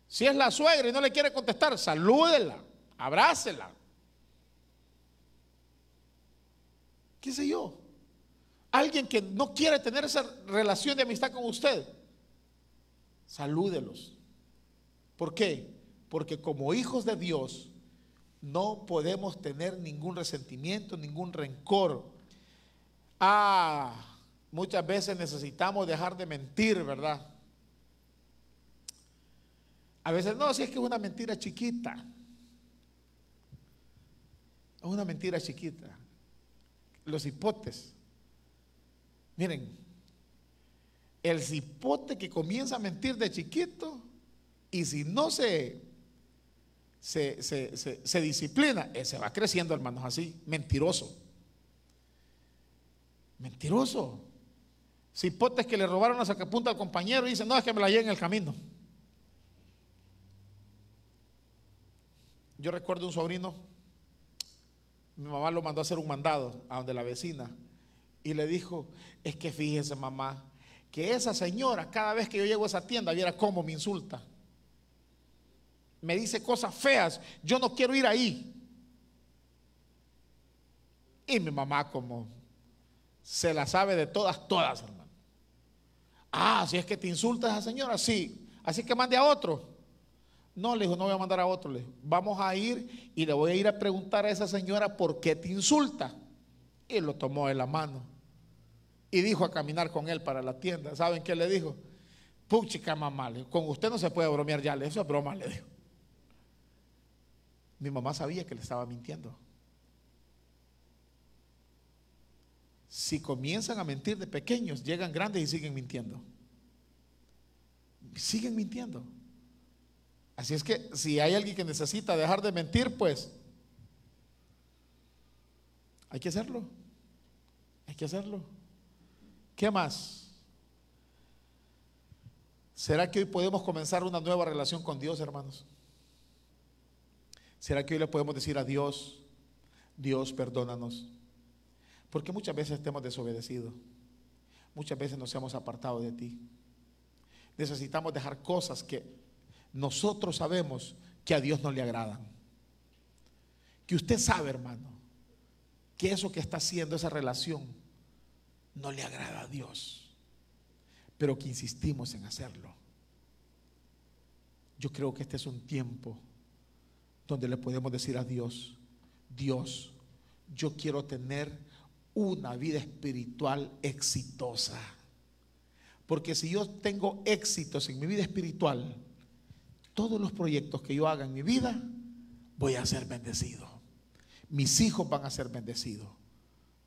Si es la suegra y no le quiere contestar, salúdela, abrácela. ¿Qué sé yo? Alguien que no quiere tener esa relación de amistad con usted, salúdelos. ¿Por qué? Porque como hijos de Dios no podemos tener ningún resentimiento, ningún rencor. Ah, muchas veces necesitamos dejar de mentir, ¿verdad? A veces no, si es que es una mentira chiquita. Es una mentira chiquita. Los hipotes. Miren, el cipote que comienza a mentir de chiquito y si no se, se, se, disciplina, eh, se va creciendo, hermanos, así, mentiroso. Mentiroso. Cipotes que le robaron a sacapunta al compañero y dicen, no, es que me la lleve en el camino. Yo recuerdo un sobrino, mi mamá lo mandó a hacer un mandado a donde la vecina y le dijo, es que fíjese mamá, que esa señora cada vez que yo llego a esa tienda viera cómo me insulta. Me dice cosas feas, yo no quiero ir ahí. Y mi mamá como se la sabe de todas, todas, hermano. Ah, si es que te insulta esa señora, sí. Así que mande a otro. No, le dijo, no voy a mandar a otro. Le vamos a ir y le voy a ir a preguntar a esa señora por qué te insulta. Y lo tomó de la mano y dijo a caminar con él para la tienda. ¿Saben qué le dijo? Puchica mamá, con usted no se puede bromear ya, eso es broma, le dijo. Mi mamá sabía que le estaba mintiendo. Si comienzan a mentir de pequeños, llegan grandes y siguen mintiendo. Siguen mintiendo. Así es que si hay alguien que necesita dejar de mentir, pues hay que hacerlo. Hay que hacerlo. ¿Qué más? ¿Será que hoy podemos comenzar una nueva relación con Dios, hermanos? ¿Será que hoy le podemos decir a Dios, Dios, perdónanos? Porque muchas veces te hemos desobedecido. Muchas veces nos hemos apartado de ti. Necesitamos dejar cosas que nosotros sabemos que a Dios no le agradan. Que usted sabe, hermano, que eso que está haciendo, esa relación, no le agrada a Dios, pero que insistimos en hacerlo. Yo creo que este es un tiempo donde le podemos decir a Dios, Dios, yo quiero tener una vida espiritual exitosa. Porque si yo tengo éxitos en mi vida espiritual, todos los proyectos que yo haga en mi vida, voy a ser bendecido. Mis hijos van a ser bendecidos.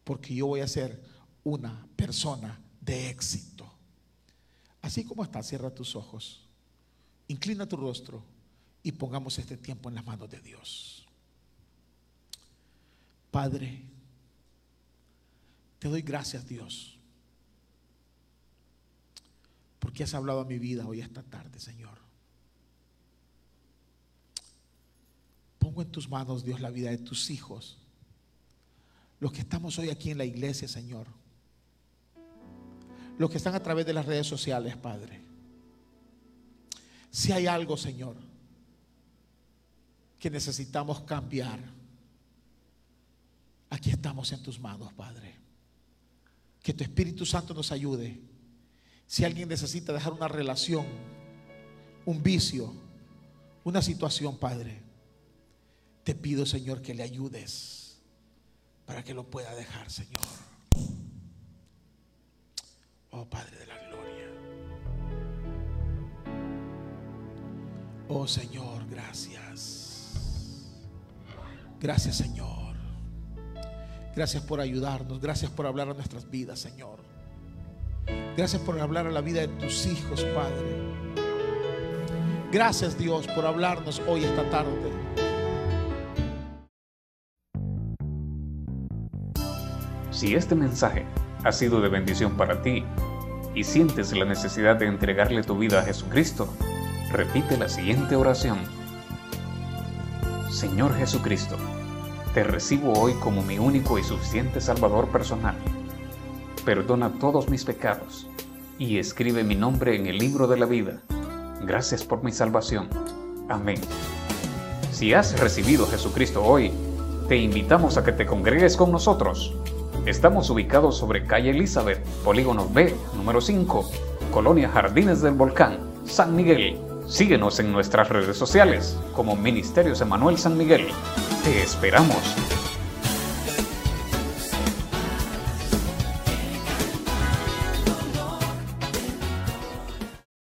Porque yo voy a ser una persona de éxito. Así como está, cierra tus ojos, inclina tu rostro y pongamos este tiempo en las manos de Dios. Padre, te doy gracias Dios, porque has hablado a mi vida hoy esta tarde, Señor. Pongo en tus manos, Dios, la vida de tus hijos, los que estamos hoy aquí en la iglesia, Señor los que están a través de las redes sociales, Padre. Si hay algo, Señor, que necesitamos cambiar, aquí estamos en tus manos, Padre. Que tu Espíritu Santo nos ayude. Si alguien necesita dejar una relación, un vicio, una situación, Padre, te pido, Señor, que le ayudes para que lo pueda dejar, Señor. Oh Padre de la Gloria. Oh Señor, gracias. Gracias Señor. Gracias por ayudarnos. Gracias por hablar a nuestras vidas, Señor. Gracias por hablar a la vida de tus hijos, Padre. Gracias Dios por hablarnos hoy esta tarde. Si este mensaje ha sido de bendición para ti, y sientes la necesidad de entregarle tu vida a Jesucristo, repite la siguiente oración. Señor Jesucristo, te recibo hoy como mi único y suficiente Salvador personal. Perdona todos mis pecados y escribe mi nombre en el libro de la vida. Gracias por mi salvación. Amén. Si has recibido a Jesucristo hoy, te invitamos a que te congregues con nosotros. Estamos ubicados sobre calle Elizabeth, Polígono B, número 5, Colonia Jardines del Volcán, San Miguel. Síguenos en nuestras redes sociales como Ministerios Emanuel San Miguel. Te esperamos.